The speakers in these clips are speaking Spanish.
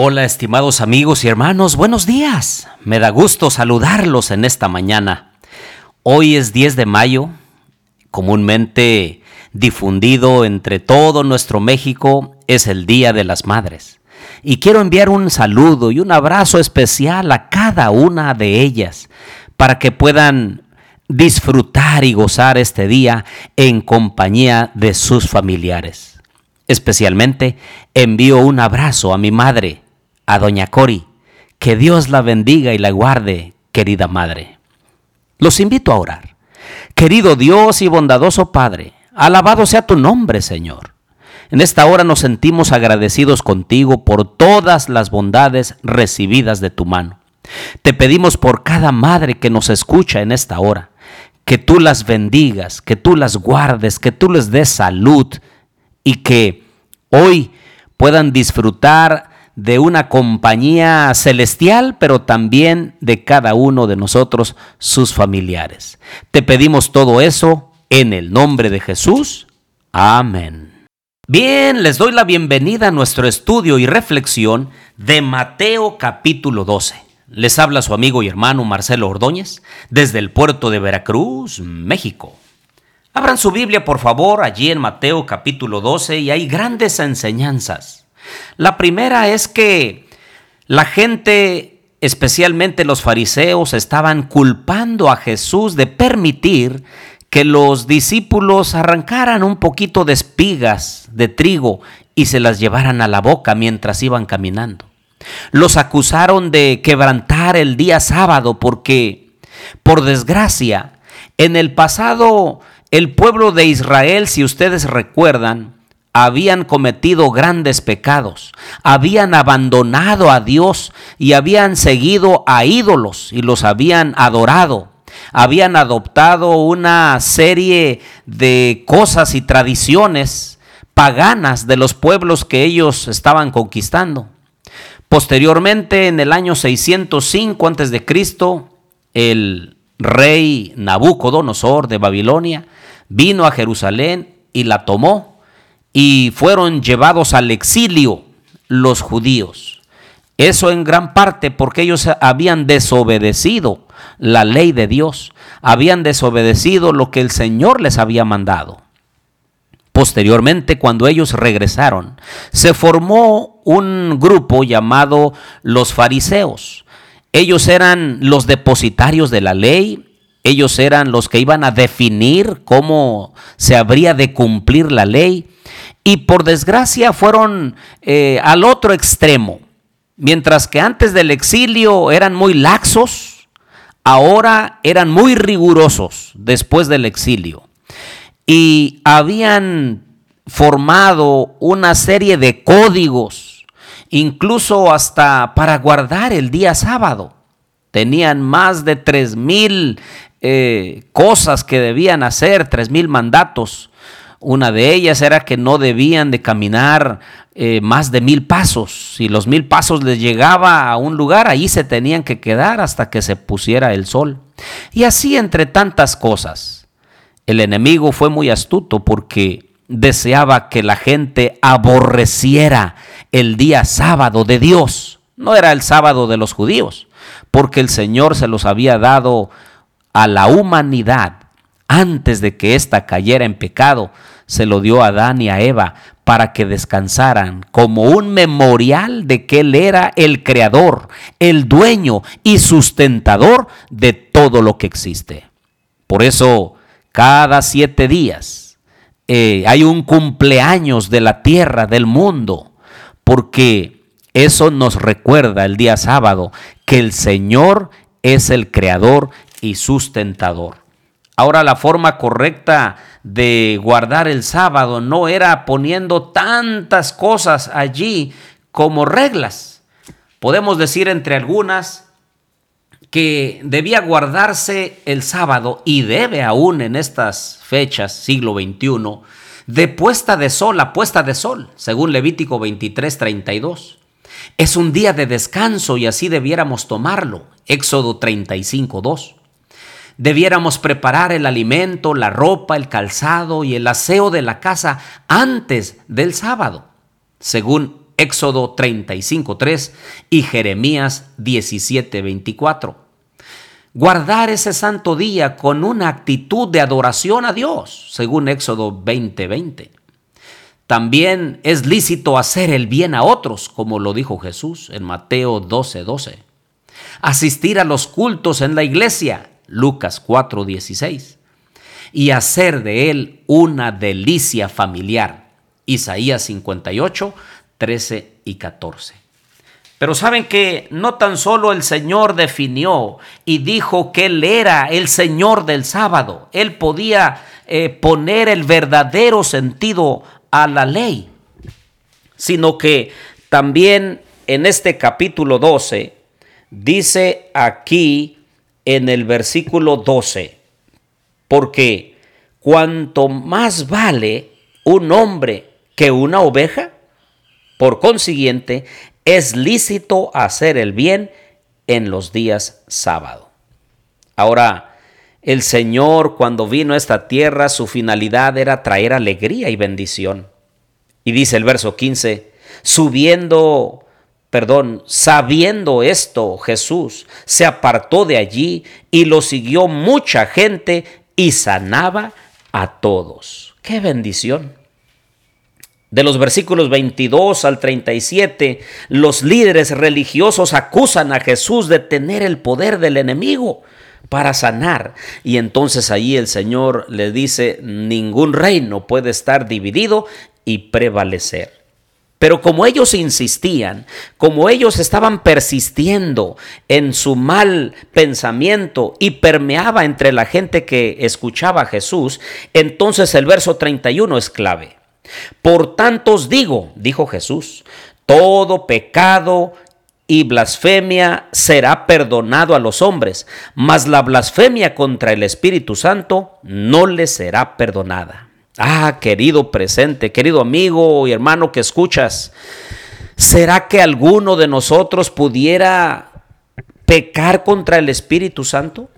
Hola estimados amigos y hermanos, buenos días. Me da gusto saludarlos en esta mañana. Hoy es 10 de mayo, comúnmente difundido entre todo nuestro México, es el Día de las Madres. Y quiero enviar un saludo y un abrazo especial a cada una de ellas para que puedan disfrutar y gozar este día en compañía de sus familiares. Especialmente envío un abrazo a mi madre, a doña Cori. Que Dios la bendiga y la guarde, querida madre. Los invito a orar. Querido Dios y bondadoso Padre, alabado sea tu nombre, Señor. En esta hora nos sentimos agradecidos contigo por todas las bondades recibidas de tu mano. Te pedimos por cada madre que nos escucha en esta hora, que tú las bendigas, que tú las guardes, que tú les des salud, y que hoy puedan disfrutar de una compañía celestial, pero también de cada uno de nosotros, sus familiares. Te pedimos todo eso en el nombre de Jesús. Amén. Bien, les doy la bienvenida a nuestro estudio y reflexión de Mateo capítulo 12. Les habla su amigo y hermano Marcelo Ordóñez desde el puerto de Veracruz, México. Abran su Biblia, por favor, allí en Mateo capítulo 12 y hay grandes enseñanzas. La primera es que la gente, especialmente los fariseos, estaban culpando a Jesús de permitir que los discípulos arrancaran un poquito de espigas de trigo y se las llevaran a la boca mientras iban caminando. Los acusaron de quebrantar el día sábado porque, por desgracia, en el pasado el pueblo de Israel, si ustedes recuerdan, habían cometido grandes pecados, habían abandonado a Dios y habían seguido a ídolos y los habían adorado. Habían adoptado una serie de cosas y tradiciones paganas de los pueblos que ellos estaban conquistando. Posteriormente, en el año 605 a.C., el rey Nabucodonosor de Babilonia vino a Jerusalén y la tomó y fueron llevados al exilio los judíos. Eso en gran parte porque ellos habían desobedecido la ley de Dios, habían desobedecido lo que el Señor les había mandado. Posteriormente, cuando ellos regresaron, se formó un grupo llamado los fariseos. Ellos eran los depositarios de la ley, ellos eran los que iban a definir cómo se habría de cumplir la ley y por desgracia fueron eh, al otro extremo. Mientras que antes del exilio eran muy laxos, ahora eran muy rigurosos después del exilio. Y habían formado una serie de códigos, incluso hasta para guardar el día sábado. Tenían más de tres mil eh, cosas que debían hacer, tres mil mandatos. Una de ellas era que no debían de caminar eh, más de mil pasos. Si los mil pasos les llegaba a un lugar, ahí se tenían que quedar hasta que se pusiera el sol. Y así entre tantas cosas. El enemigo fue muy astuto porque deseaba que la gente aborreciera el día sábado de Dios. No era el sábado de los judíos, porque el Señor se los había dado a la humanidad antes de que ésta cayera en pecado, se lo dio a Adán y a Eva para que descansaran como un memorial de que Él era el creador, el dueño y sustentador de todo lo que existe. Por eso, cada siete días eh, hay un cumpleaños de la tierra, del mundo, porque eso nos recuerda el día sábado que el Señor es el creador y sustentador. Ahora la forma correcta de guardar el sábado no era poniendo tantas cosas allí como reglas. Podemos decir entre algunas que debía guardarse el sábado y debe aún en estas fechas, siglo XXI, de puesta de sol a puesta de sol, según Levítico 23, 32. Es un día de descanso y así debiéramos tomarlo, Éxodo 35, 2 debiéramos preparar el alimento, la ropa, el calzado y el aseo de la casa antes del sábado, según Éxodo 35.3 y Jeremías 17.24. Guardar ese santo día con una actitud de adoración a Dios, según Éxodo 20:20. También es lícito hacer el bien a otros, como lo dijo Jesús en Mateo 12:12. Asistir a los cultos en la iglesia, Lucas 4:16. Y hacer de él una delicia familiar, Isaías 58, 13 y 14. Pero saben que no tan solo el Señor definió y dijo que Él era el Señor del sábado, Él podía eh, poner el verdadero sentido a la ley, sino que también en este capítulo 12 dice aquí en el versículo 12, porque cuanto más vale un hombre que una oveja, por consiguiente, es lícito hacer el bien en los días sábado. Ahora, el Señor cuando vino a esta tierra, su finalidad era traer alegría y bendición. Y dice el verso 15, subiendo, perdón, sabiendo esto, Jesús se apartó de allí y lo siguió mucha gente y sanaba a todos. ¡Qué bendición! De los versículos 22 al 37, los líderes religiosos acusan a Jesús de tener el poder del enemigo para sanar. Y entonces ahí el Señor le dice, ningún reino puede estar dividido y prevalecer. Pero como ellos insistían, como ellos estaban persistiendo en su mal pensamiento y permeaba entre la gente que escuchaba a Jesús, entonces el verso 31 es clave. Por tanto os digo, dijo Jesús, todo pecado y blasfemia será perdonado a los hombres, mas la blasfemia contra el Espíritu Santo no le será perdonada. Ah, querido presente, querido amigo y hermano que escuchas, ¿será que alguno de nosotros pudiera pecar contra el Espíritu Santo?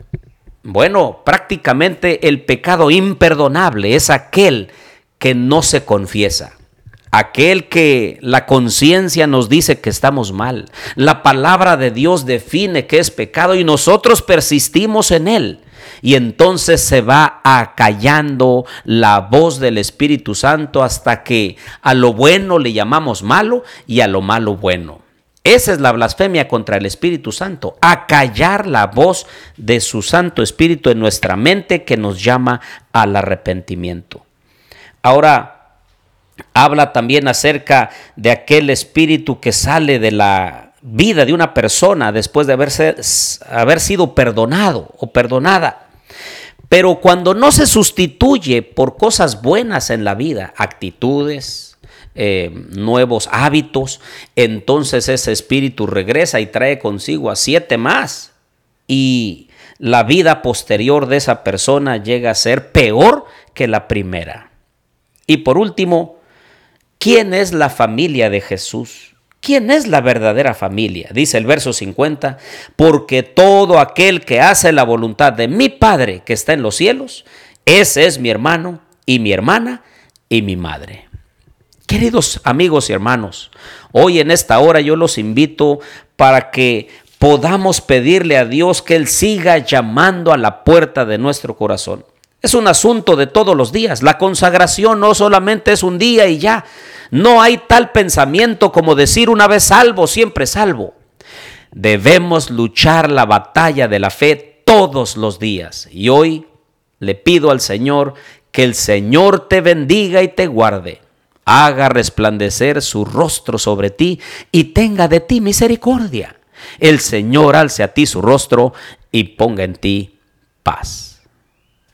Bueno, prácticamente el pecado imperdonable es aquel que no se confiesa aquel que la conciencia nos dice que estamos mal. La palabra de Dios define que es pecado y nosotros persistimos en él. Y entonces se va acallando la voz del Espíritu Santo hasta que a lo bueno le llamamos malo y a lo malo bueno. Esa es la blasfemia contra el Espíritu Santo, acallar la voz de su Santo Espíritu en nuestra mente que nos llama al arrepentimiento. Ahora, habla también acerca de aquel espíritu que sale de la vida de una persona después de haberse, haber sido perdonado o perdonada. Pero cuando no se sustituye por cosas buenas en la vida, actitudes, eh, nuevos hábitos, entonces ese espíritu regresa y trae consigo a siete más. Y la vida posterior de esa persona llega a ser peor que la primera. Y por último, ¿Quién es la familia de Jesús? ¿Quién es la verdadera familia? Dice el verso 50, porque todo aquel que hace la voluntad de mi Padre que está en los cielos, ese es mi hermano y mi hermana y mi madre. Queridos amigos y hermanos, hoy en esta hora yo los invito para que podamos pedirle a Dios que Él siga llamando a la puerta de nuestro corazón. Es un asunto de todos los días. La consagración no solamente es un día y ya. No hay tal pensamiento como decir una vez salvo, siempre salvo. Debemos luchar la batalla de la fe todos los días. Y hoy le pido al Señor que el Señor te bendiga y te guarde. Haga resplandecer su rostro sobre ti y tenga de ti misericordia. El Señor alce a ti su rostro y ponga en ti paz.